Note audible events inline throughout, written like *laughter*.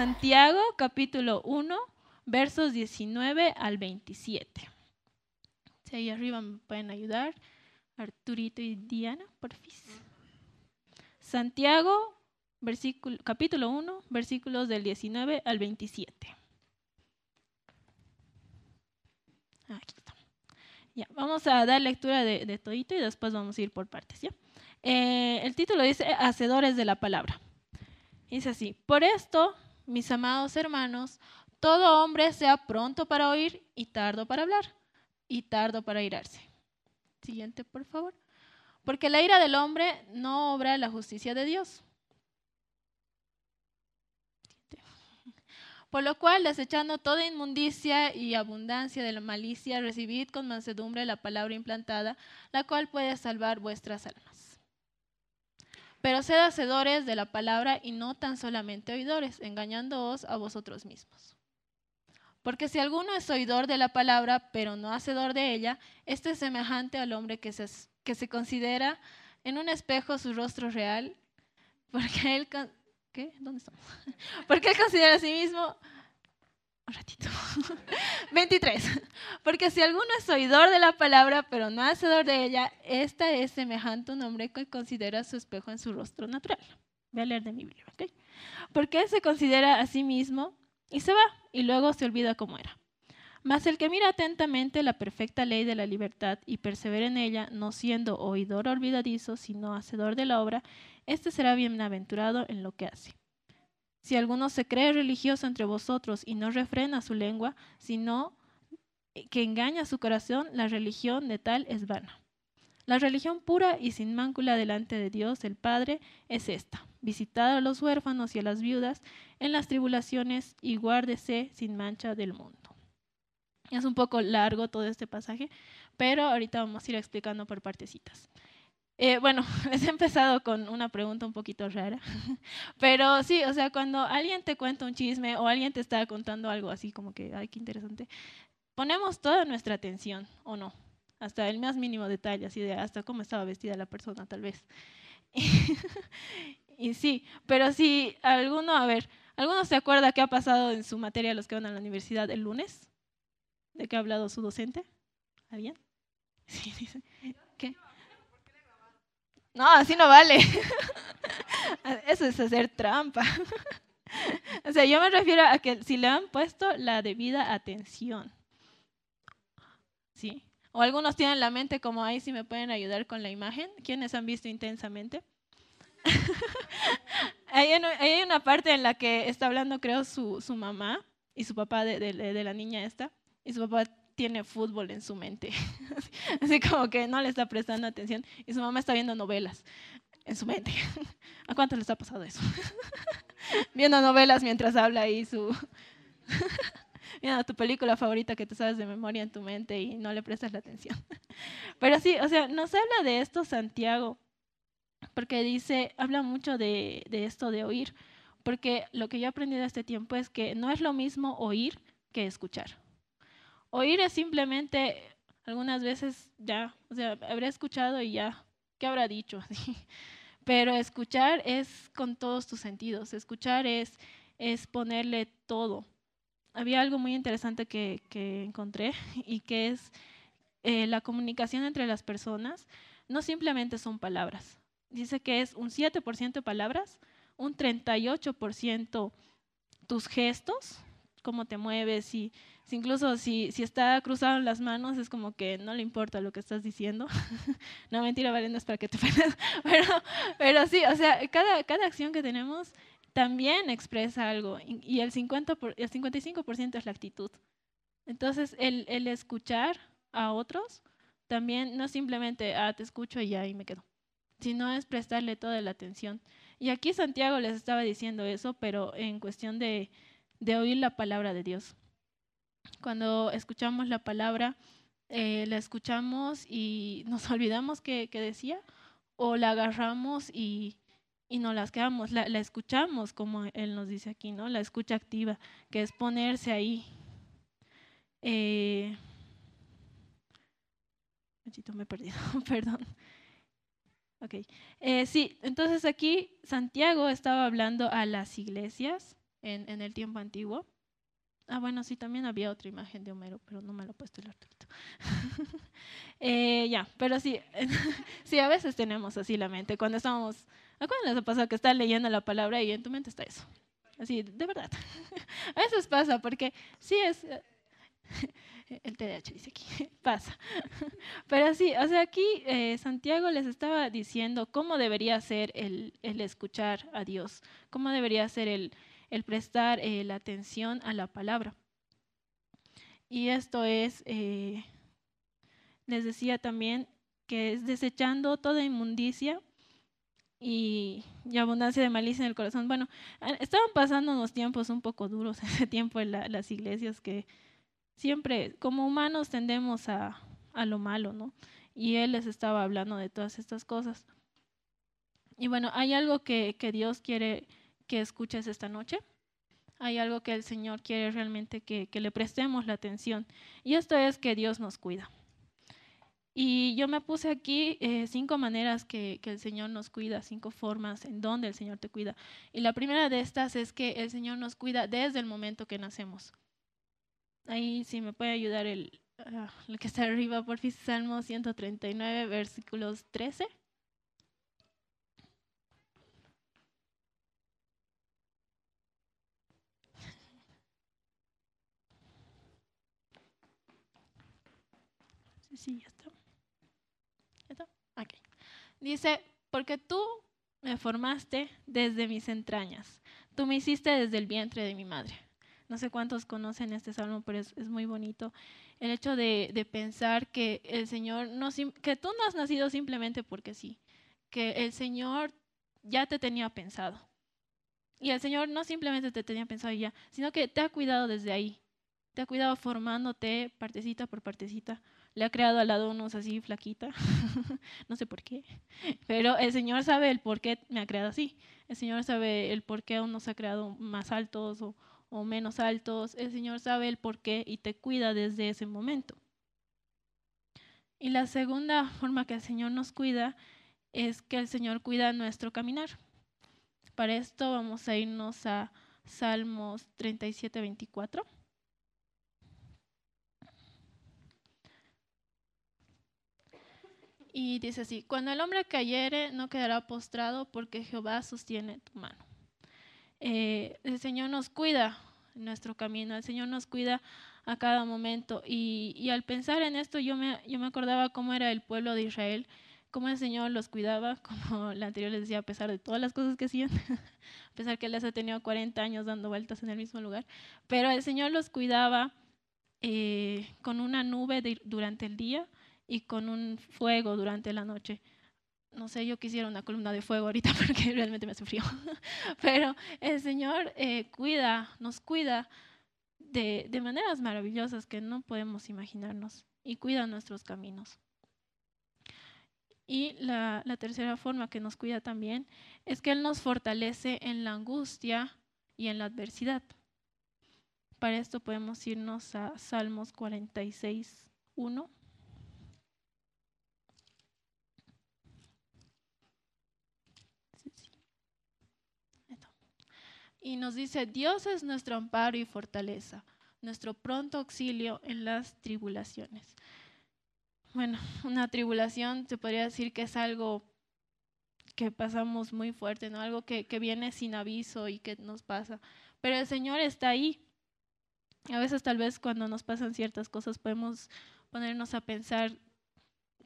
Santiago capítulo 1, versos 19 al 27. Si ahí arriba me pueden ayudar, Arturito y Diana, por fin. Santiago, versículo, capítulo 1, versículos del 19 al 27. Aquí está. Ya, vamos a dar lectura de, de todito y después vamos a ir por partes. Eh, el título dice Hacedores de la palabra. Dice así, por esto, mis amados hermanos, todo hombre sea pronto para oír y tardo para hablar y tardo para irarse. Siguiente, por favor. Porque la ira del hombre no obra la justicia de Dios. Por lo cual, desechando toda inmundicia y abundancia de la malicia, recibid con mansedumbre la palabra implantada, la cual puede salvar vuestras almas. Pero sed hacedores de la palabra y no tan solamente oidores, engañándoos a vosotros mismos. Porque si alguno es oidor de la palabra, pero no hacedor de ella, este es semejante al hombre que se, que se considera en un espejo su rostro real, porque él ¿Qué? ¿Dónde estamos? *laughs* Porque él considera a sí mismo. Ratito. *laughs* 23. Porque si alguno es oidor de la palabra, pero no hacedor de ella, esta es semejante a un hombre que considera su espejo en su rostro natural. Voy a leer de mi Biblia, ¿ok? Porque él se considera a sí mismo y se va, y luego se olvida cómo era. Mas el que mira atentamente la perfecta ley de la libertad y persevera en ella, no siendo oidor olvidadizo, sino hacedor de la obra, éste será bienaventurado en lo que hace. Si alguno se cree religioso entre vosotros y no refrena su lengua, sino que engaña su corazón, la religión de tal es vana. La religión pura y sin mácula delante de Dios el Padre es esta, visitar a los huérfanos y a las viudas en las tribulaciones y guárdese sin mancha del mundo. Es un poco largo todo este pasaje, pero ahorita vamos a ir explicando por partecitas. Eh, bueno, les *laughs* he empezado con una pregunta un poquito rara, *laughs* pero sí, o sea, cuando alguien te cuenta un chisme o alguien te está contando algo así como que, ay, qué interesante, ponemos toda nuestra atención, ¿o no? Hasta el más mínimo detalle, así de hasta cómo estaba vestida la persona, tal vez. *laughs* y sí, pero si alguno, a ver, ¿alguno se acuerda qué ha pasado en su materia los que van a la universidad el lunes? ¿De qué ha hablado su docente? ¿Alguien? Sí, dice. No, así no vale. *laughs* Eso es hacer trampa. *laughs* O sea, yo me refiero a que si le han puesto la debida atención. ¿Sí? O algunos tienen la mente como ahí, si me pueden ayudar con la imagen. ¿Quiénes han visto intensamente? *laughs* hay, una parte en la que está hablando, creo, su, su mamá y su papá de, de la niña esta. Y su papá tiene fútbol en su mente. *laughs* Así como que no le está prestando atención y su mamá está viendo novelas en su mente. *laughs* ¿A cuánto les ha pasado eso? *laughs* viendo novelas mientras habla y su... viendo tu película favorita que te sabes de memoria en tu mente y no le prestas la atención. Pero sí, o sea, nos habla de esto Santiago, porque dice, habla mucho de, de esto de oír, porque lo que yo he aprendido este tiempo es que no es lo mismo oír que escuchar. Oír es simplemente, algunas veces ya, o sea, habré escuchado y ya, ¿qué habrá dicho? *laughs* Pero escuchar es con todos tus sentidos, escuchar es, es ponerle todo. Había algo muy interesante que, que encontré *laughs* y que es eh, la comunicación entre las personas, no simplemente son palabras. Dice que es un 7% palabras, un 38% tus gestos, cómo te mueves y incluso si, si está cruzado en las manos, es como que no le importa lo que estás diciendo. *laughs* no, mentira, Vale, no es para que te *laughs* penes. Pero, pero sí, o sea, cada, cada acción que tenemos también expresa algo. Y el, 50 por, el 55% es la actitud. Entonces, el, el escuchar a otros también no simplemente, ah, te escucho y ya, y me quedo, sino es prestarle toda la atención. Y aquí Santiago les estaba diciendo eso, pero en cuestión de, de oír la palabra de Dios. Cuando escuchamos la palabra, eh, la escuchamos y nos *laughs* olvidamos que, decía, o la agarramos y, y nos las quedamos. La, escuchamos, como él nos dice aquí, ¿no? La escucha activa, que es ponerse ahí. Eh, me he perdido, *laughs* perdón. Ok. Eh, sí, entonces aquí Santiago estaba hablando a las iglesias en, en el tiempo antiguo. Ah, bueno, sí, también había otra imagen de Homero, pero no me lo he puesto el Arturito. *laughs* eh, ya, pero sí, *laughs* sí, a veces tenemos así la mente. Cuando estamos, ¿a cuándo les ha pasado que estás leyendo la palabra y en tu mente está eso? Así, de verdad. *laughs* a veces pasa, porque sí es, el TDAH dice aquí, pasa. Pero sí, o sea, aquí eh, Santiago les estaba diciendo cómo debería ser el, el escuchar a Dios, cómo debería ser el el prestar eh, la atención a la palabra. Y esto es, eh, les decía también, que es desechando toda inmundicia y, abundancia de malicia en el corazón. Bueno, estaban pasando unos tiempos un poco duros ese tiempo en las iglesias que siempre como humanos tendemos a, a lo malo, ¿no? Y él les estaba hablando de todas estas cosas. Y bueno, hay algo que, que Dios quiere que escuches esta noche. Hay algo que el Señor quiere realmente que, le prestemos la atención. Y esto es que Dios nos cuida. Y yo me puse aquí eh, cinco maneras que, el Señor nos cuida, cinco formas en donde el Señor te cuida. Y la primera de estas es que el Señor nos cuida desde el momento que nacemos. Ahí sí me puede ayudar el, ah, lo que está arriba, por fin, Salmo 139, versículos 13. Sí, ya está. ¿Ya. Dice, porque tú me formaste desde mis entrañas. Tú me hiciste desde el vientre de mi madre. No sé cuántos conocen este salmo, pero es, muy bonito. El hecho de, de, pensar que el Señor, no, que tú no has nacido simplemente porque sí, que el Señor ya te tenía pensado. Y el Señor no simplemente te tenía pensado ya, sino que te ha cuidado desde ahí. Te ha cuidado formándote partecita por partecita le ha creado al lado unos así flaquita, *laughs* no sé por qué, pero el Señor sabe el por qué me ha creado así, el Señor sabe el por qué unos ha creado más altos o, o menos altos, el Señor sabe el por qué y te cuida desde ese momento. Y la segunda forma que el Señor nos cuida es que el Señor cuida nuestro caminar. Para esto vamos a irnos a Salmos 37, 24. Y dice así, cuando el hombre cayere no quedará postrado porque Jehová sostiene tu mano. Eh, el Señor nos cuida en nuestro camino, el Señor nos cuida a cada momento. Y, y, al pensar en esto yo me, yo me acordaba cómo era el pueblo de Israel, cómo el Señor los cuidaba, *laughs* como la anterior les decía, a pesar de todas las cosas que hacían, *laughs* a pesar que él les ha tenido 40 años dando vueltas en el mismo lugar, pero el Señor los cuidaba eh, con una nube durante el día y con un fuego durante la noche. No sé, yo quisiera una columna de fuego ahorita *laughs* porque realmente me sufrió. *laughs* Pero el Señor eh, cuida, nos cuida de, de, maneras maravillosas que no podemos imaginarnos y cuida nuestros caminos. Y la, la tercera forma que nos cuida también es que Él nos fortalece en la angustia y en la adversidad. Para esto podemos irnos a Salmos 46, 1. Y nos dice, Dios es nuestro amparo y fortaleza, nuestro pronto auxilio en las tribulaciones. Bueno, una tribulación se podría decir que es algo que pasamos muy fuerte, ¿no? Algo que, que viene sin aviso y que nos pasa. Pero el Señor está ahí. A veces tal vez cuando nos pasan ciertas cosas podemos ponernos a pensar,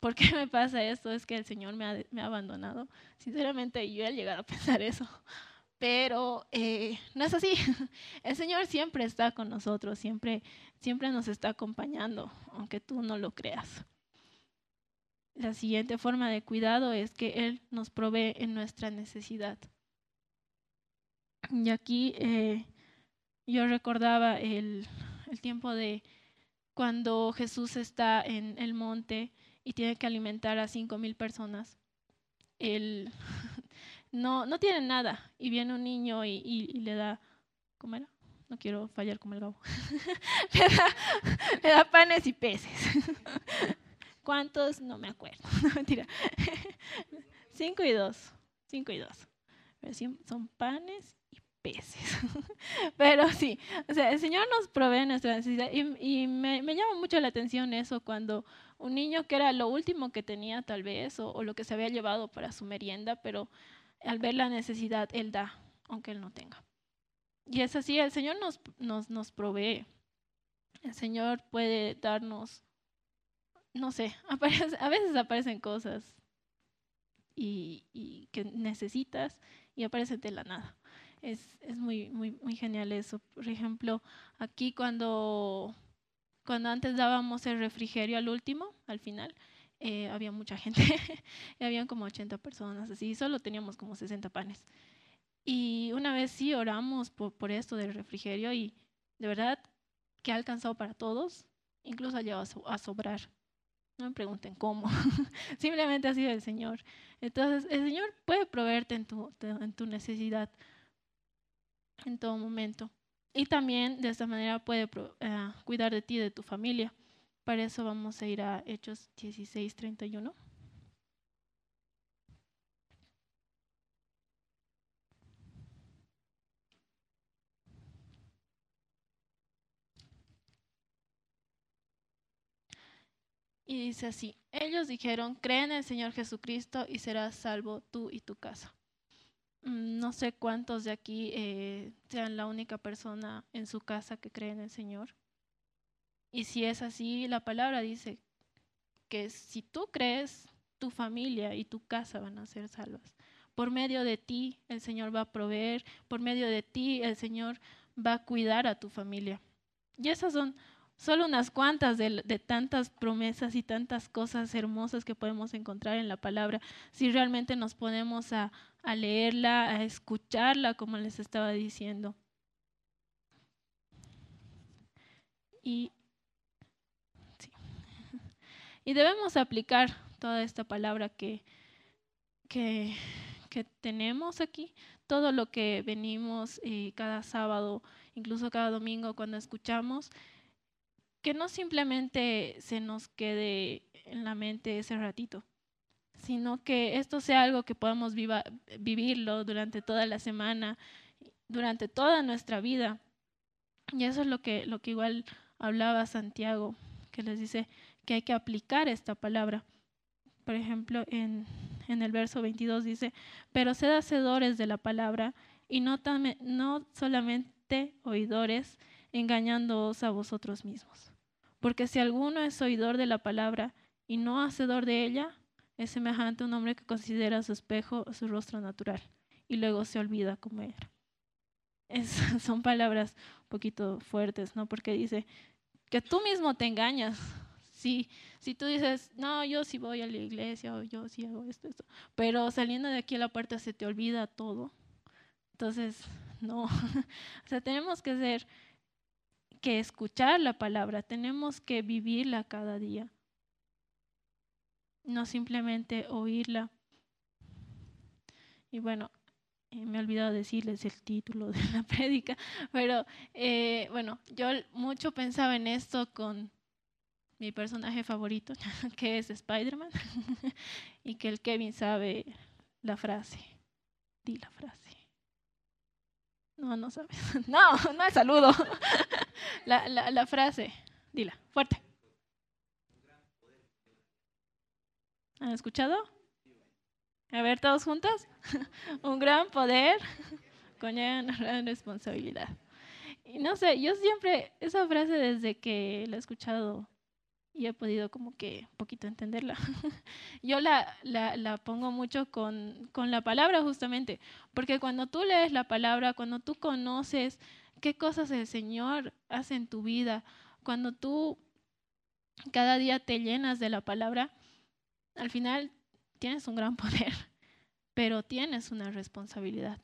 ¿por qué me pasa esto? Es que el Señor me ha, me ha abandonado. Sinceramente yo he llegado a pensar eso pero eh, no es así. *laughs* El Señor siempre está con nosotros, siempre, siempre nos está acompañando, aunque tú no lo creas. La siguiente forma de cuidado es que Él nos provee en nuestra necesidad. Y aquí eh, yo recordaba el, el tiempo de cuando Jesús está en el monte y tiene que alimentar a cinco mil personas. Él no, no tienen nada. Y viene un niño y, le da, ¿cómo era? No quiero fallar como el gabo. *laughs* le, da, panes y peces. *laughs* ¿Cuántos? No me acuerdo. *laughs* No, mentira. Cinco y dos. Cinco y dos. Son panes y peces. Pero sí, o sea, el Señor nos provee nuestra necesidad y, me, llama mucho la atención eso cuando un niño que era lo último que tenía tal vez o, lo que se había llevado para su merienda, pero al ver la necesidad, Él da, aunque Él no tenga. Y es así, el Señor nos, nos, nos provee. El Señor puede darnos, no sé, *laughs* a veces aparecen cosas y, y que necesitas y aparecen de la nada es, es muy, muy, muy genial eso. Por ejemplo, aquí cuando, cuando antes dábamos el refrigerio al último, al final, eh, había mucha gente, *laughs* habían como 80 personas, así, solo teníamos como 60 panes. Y una vez sí oramos por, por esto del refrigerio y de verdad que ha alcanzado para todos, incluso ha llegado a, sobrar. No me pregunten cómo, *laughs* simplemente ha sido el Señor. Entonces, el Señor puede proveerte en tu, en tu necesidad en todo momento. Y también de esta manera puede eh, cuidar de ti y de tu familia. Para eso vamos a ir a Hechos 16, 31. Y dice así, ellos dijeron, cree en el Señor Jesucristo y serás salvo tú y tu casa. Mm, no sé cuántos de aquí eh, sean la única persona en su casa que cree en el Señor. Y si es así, la palabra dice que si tú crees, tu familia y tu casa van a ser salvas. Por medio de ti el Señor va a proveer, por medio de ti el Señor va a cuidar a tu familia. Y esas son solo unas cuantas de, tantas promesas y tantas cosas hermosas que podemos encontrar en la palabra, si realmente nos ponemos a, leerla, a escucharla, como les estaba diciendo. Y, y debemos aplicar toda esta palabra que, que, tenemos aquí, todo lo que venimos eh, cada sábado, incluso cada domingo cuando escuchamos, que no simplemente se nos quede en la mente ese ratito, sino que esto sea algo que podamos vivirlo durante toda la semana, durante toda nuestra vida. Y eso es lo que, lo que igual hablaba Santiago, que les dice que hay que aplicar esta palabra. Por ejemplo, en, en el verso 22 dice, pero sed hacedores de la palabra y no, no solamente oidores, engañándoos a vosotros mismos. Porque si alguno es oidor de la palabra y no hacedor de ella, es semejante a un hombre que considera su espejo su rostro natural y luego se olvida cómo era. *laughs* son palabras un poquito fuertes, ¿no? Porque dice que tú mismo te engañas. Si, si tú dices, no, yo sí voy a la iglesia o yo sí hago esto, esto, pero saliendo de aquí a la puerta se te olvida todo. Entonces, no. *laughs* o sea, tenemos que ser que escuchar la palabra, tenemos que vivirla cada día, no simplemente oírla. Y bueno, eh, me he olvidado decirles el título de la *laughs* prédica, pero eh, bueno, yo mucho pensaba en esto con mi personaje favorito, *laughs* que es Spider-Man, *laughs* y que el Kevin sabe la frase. Di la frase. No, no sabes. *laughs* No, no es saludo. La, la, la frase, dila, fuerte. ¿Han escuchado? A ver, todos juntos. Un gran poder conlleva una gran responsabilidad. Y no sé, yo siempre, esa frase desde que la he escuchado y he podido como que un poquito entenderla. *laughs* Yo la, la, la pongo mucho con, con, la palabra justamente, porque cuando tú lees la palabra, cuando tú conoces qué cosas el Señor hace en tu vida, cuando tú cada día te llenas de la palabra, al final tienes un gran *laughs* poder, pero tienes una responsabilidad.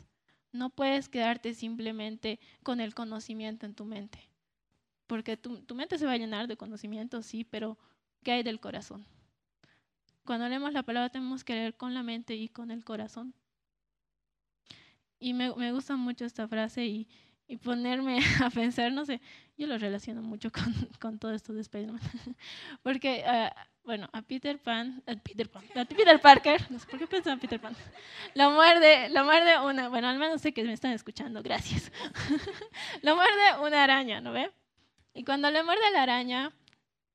No puedes quedarte simplemente con el conocimiento en tu mente porque tu, tu, mente se va a llenar de conocimiento, sí, pero ¿qué hay del corazón? Cuando leemos la palabra tenemos que leer con la mente y con el corazón. Y me, me gusta mucho esta frase y, y, ponerme *laughs* a pensar, no sé, yo lo relaciono mucho *laughs* con, con todo esto de Spider-Man. *laughs* porque, uh, bueno, a Peter Pan, a Peter Pan, a Peter Parker, no sé por qué pensaba en Peter Pan, lo muerde, lo muerde una, bueno, al menos sé que me están escuchando, gracias. lo muerde una araña, ¿no ve? Y cuando le muerde la araña,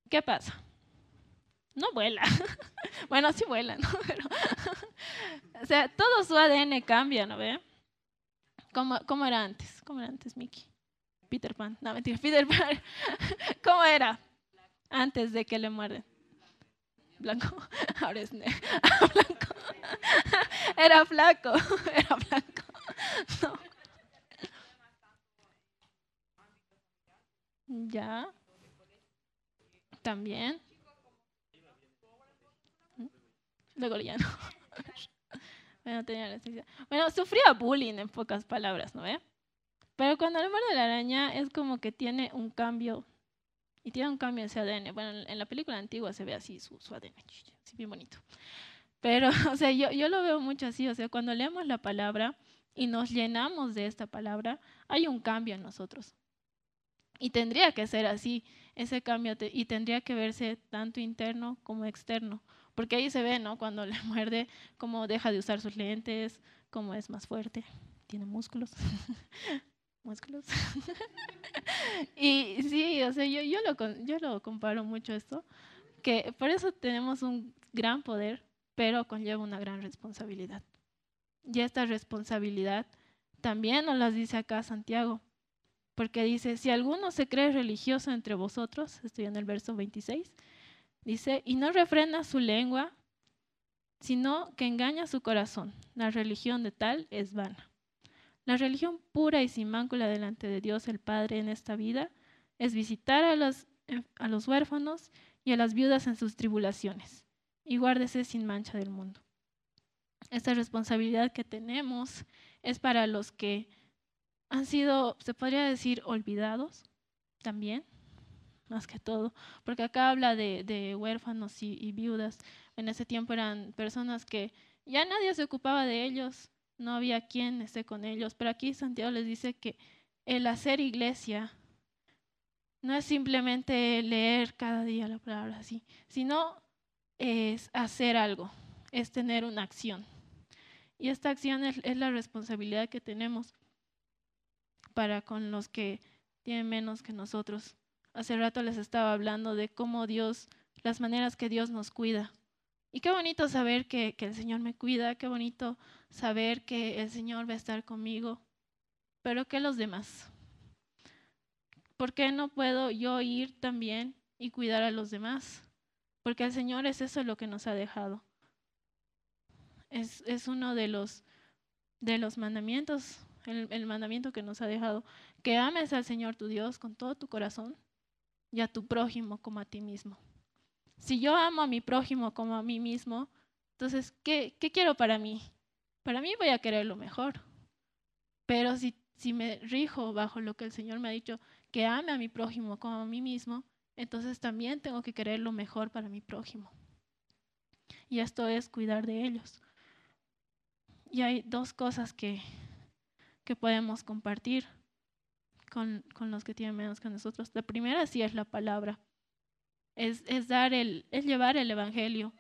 ¿qué pasa? No vuela. *laughs* bueno, sí vuela, ¿no? *laughs* Pero, *laughs* o sea, todo su ADN cambia, ¿no ve? ¿Cómo, ¿Cómo, era antes? ¿Cómo era antes, Mickey? Peter Pan. No, mentira, Peter Pan. ¿Cómo era antes de que le muerden? Blanco. Ahora es negro. Blanco. Era flaco. Era blanco. No. Ya. También. Luego ya no. *laughs* bueno, tenía bueno, sufría bullying en pocas palabras, ¿no ve? Pero cuando le muerde la araña es como que tiene un cambio. Y tiene un cambio en su ADN. Bueno, en la película antigua se ve así su, su ADN. Así bien bonito. Pero, *laughs* o sea, yo, yo lo veo mucho así. O sea, cuando leemos la palabra y nos llenamos de esta palabra, hay un cambio en nosotros. Y tendría que ser así, ese cambio, y tendría que verse tanto interno como externo, porque ahí se ve, ¿no? Cuando le *laughs* muerde, cómo deja de usar sus lentes, cómo es más fuerte, tiene músculos. *laughs* músculos. *laughs* y sí, o sea, yo, yo, lo, yo lo comparo mucho esto, que por eso tenemos un gran poder, pero conlleva una gran responsabilidad. Y esta responsabilidad también nos las dice acá Santiago porque dice, si alguno se cree religioso entre vosotros, estoy en el verso 26, dice, y no refrena su lengua, sino que engaña su corazón. La religión de tal es vana. La religión pura y sin mácula delante de Dios el Padre en esta vida es visitar a los, a los huérfanos y a las viudas en sus tribulaciones, y guárdese sin mancha del mundo. Esta responsabilidad que tenemos es para los que han sido, se podría decir, olvidados también, más que todo, porque acá habla de, huérfanos y, viudas. En ese tiempo eran personas que ya nadie se ocupaba de ellos, no había quien esté con ellos, pero aquí Santiago les dice que el hacer iglesia no es simplemente leer cada día la palabra así, sino es hacer algo, es tener una acción. Y esta acción es la responsabilidad que tenemos para con los que tienen menos que nosotros. Hace rato les estaba hablando de cómo Dios, las maneras que Dios nos cuida. Y qué bonito saber que, el Señor me cuida, qué bonito saber que el Señor va a estar conmigo. Pero ¿qué los demás? ¿Por qué no puedo yo ir también y cuidar a los demás? Porque el Señor es eso lo que nos ha dejado. Es, es uno de los, de los mandamientos el, mandamiento que nos ha dejado, que ames al Señor tu Dios con todo tu corazón y a tu prójimo como a ti mismo. Si yo amo a mi prójimo como a mí mismo, entonces, ¿qué, qué quiero para mí? Para mí voy a querer lo mejor. Pero si, si me rijo bajo lo que el Señor me ha dicho, que ame a mi prójimo como a mí mismo, entonces también tengo que querer lo mejor para mi prójimo. Y esto es cuidar de ellos. Y hay dos cosas que, que podemos compartir con, los que tienen menos que nosotros. La primera sí es la palabra, es, es dar el, es llevar el Evangelio,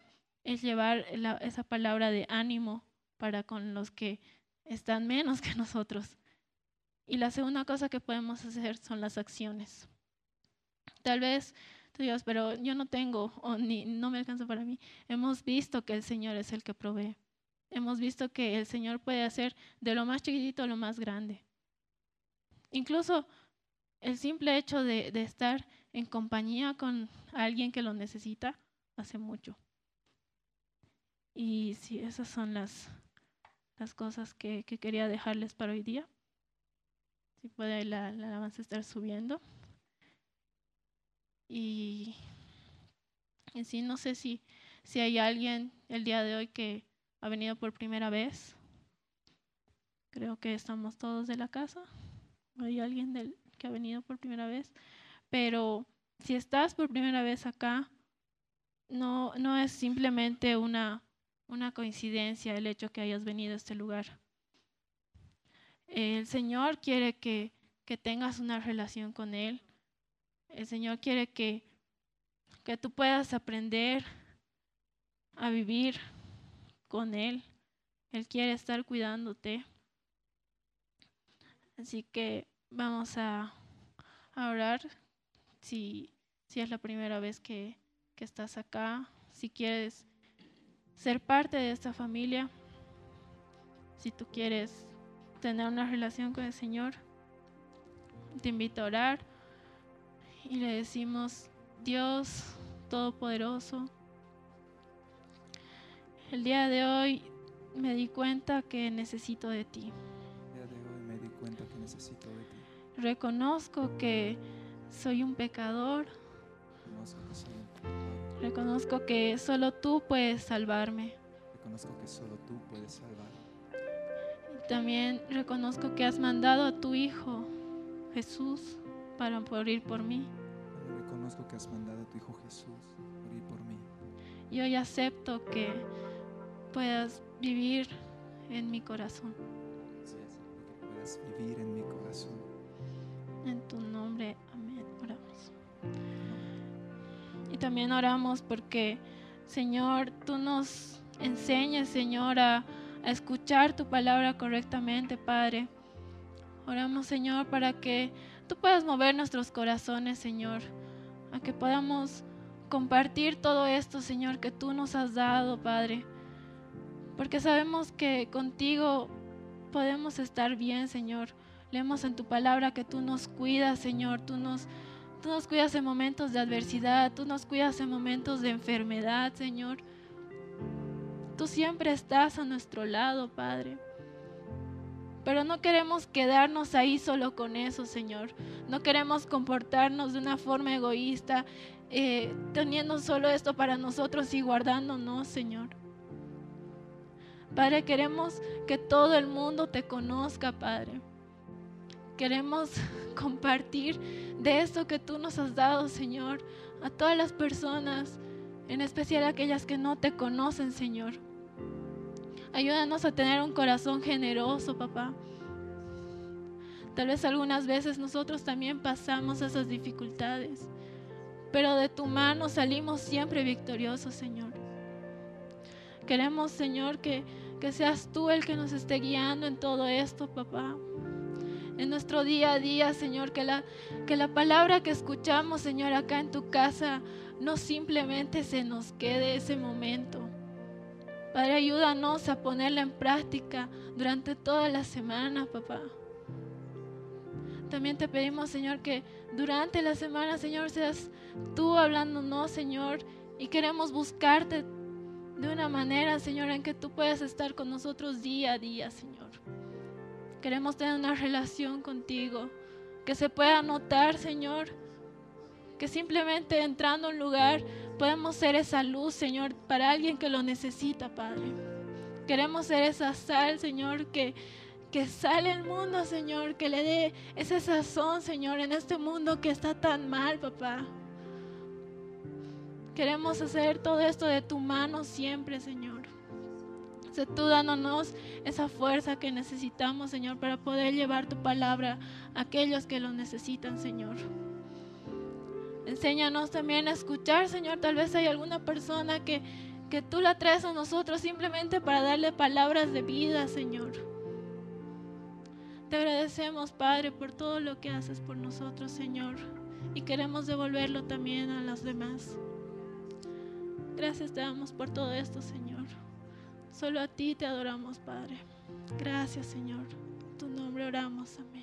es llevar esa palabra de ánimo para con los que están menos que nosotros. Y la segunda cosa que podemos hacer son las acciones. Tal vez tú digas, pero yo no tengo o ni, no me alcanza para mí. Hemos visto que el Señor es el que provee hemos visto que el Señor puede hacer de lo más chiquitito a lo más grande. Incluso el simple hecho de, estar en compañía con alguien que lo necesita hace mucho. Y sí, esas son las, las cosas que, quería dejarles para hoy día. Si puede la, la alabanza estar subiendo. Y en sí, no sé si, si hay alguien el día de hoy que, ha venido por primera vez. Creo que estamos todos de la casa. Hay alguien del, que ha venido por primera vez. Pero si estás por primera vez acá, no, no es simplemente una, una coincidencia el hecho que hayas venido a este lugar. El Señor quiere que, que tengas una relación con Él. El Señor quiere que, que tú puedas aprender a vivir con Él. Él quiere estar cuidándote. Así que vamos a, orar si, si, es la primera vez que, que estás acá, si quieres ser parte de esta familia, si tú quieres tener una relación con el Señor, te invito a orar y le decimos, Dios Todopoderoso, el día de hoy me di cuenta que necesito de ti. El día de hoy me di cuenta que necesito de ti. Reconozco que soy un pecador. Reconozco que soy un pecador. Reconozco que solo tú puedes salvarme. Reconozco que solo tú puedes salvarme. Y también reconozco que has mandado a tu Hijo Jesús para morir por mí. Reconozco que has mandado a tu Hijo Jesús morir por mí. Y hoy acepto que puedas vivir en mi corazón. Sí, que puedas vivir en mi corazón. En tu nombre, amén. Oramos. Y también oramos porque, Señor, tú nos enseñes, Señor, a, a escuchar tu palabra correctamente, Padre. Oramos, Señor, para que tú puedas mover nuestros corazones, Señor, a que podamos compartir todo esto, Señor, que tú nos has dado, Padre. Porque sabemos que contigo podemos estar bien, Señor. Leemos en tu palabra que tú nos cuidas, Señor. Tú nos, tú nos cuidas en momentos de adversidad, tú nos cuidas en momentos de enfermedad, Señor. Tú siempre estás a nuestro lado, Padre. Pero no queremos quedarnos ahí solo con eso, Señor. No queremos comportarnos de una forma egoísta, eh, teniendo solo esto para nosotros y guardándonos, Señor. Padre, queremos que todo el mundo te conozca, Padre. Queremos *laughs* compartir de esto que tú nos has dado, Señor, a todas las personas, en especial a aquellas que no te conocen, Señor. Ayúdanos a tener un corazón generoso, papá. Tal vez algunas veces nosotros también pasamos esas dificultades, pero de tu mano salimos siempre victoriosos, Señor. Queremos, Señor, que, que seas tú el que nos esté guiando en todo esto, papá. En nuestro día a día, Señor, que la, que la palabra que escuchamos, Señor, acá en tu casa, no simplemente se nos quede ese momento, Padre, ayúdanos a ponerla en práctica durante toda la semana, papá. También te pedimos, Señor, que durante la semana, Señor, seas tú hablándonos, Señor, y queremos buscarte de una manera, Señor, en que tú puedas estar con nosotros día a día, Señor. Queremos tener una relación contigo, que se pueda notar, Señor, que simplemente entrando a un lugar podemos ser esa luz, Señor, para alguien que lo necesita, Padre. Queremos ser esa sal, Señor, que, que sale al mundo, Señor, que le dé ese sazón, Señor, en este mundo que está tan mal, papá. Queremos hacer todo esto de tu mano siempre, Señor. Sé tú dándonos esa fuerza que necesitamos, Señor, para poder llevar tu palabra a aquellos que lo necesitan, Señor. Enséñanos también a escuchar, Señor. Tal vez hay alguna persona que, que tú la traes a nosotros simplemente para darle palabras de vida, Señor. Te agradecemos, Padre, por todo lo que haces por nosotros, Señor. Y queremos devolverlo también a los demás. Gracias te damos por todo esto, Señor. Solo a ti te adoramos, Padre. Gracias, Señor. En tu nombre oramos. Amén.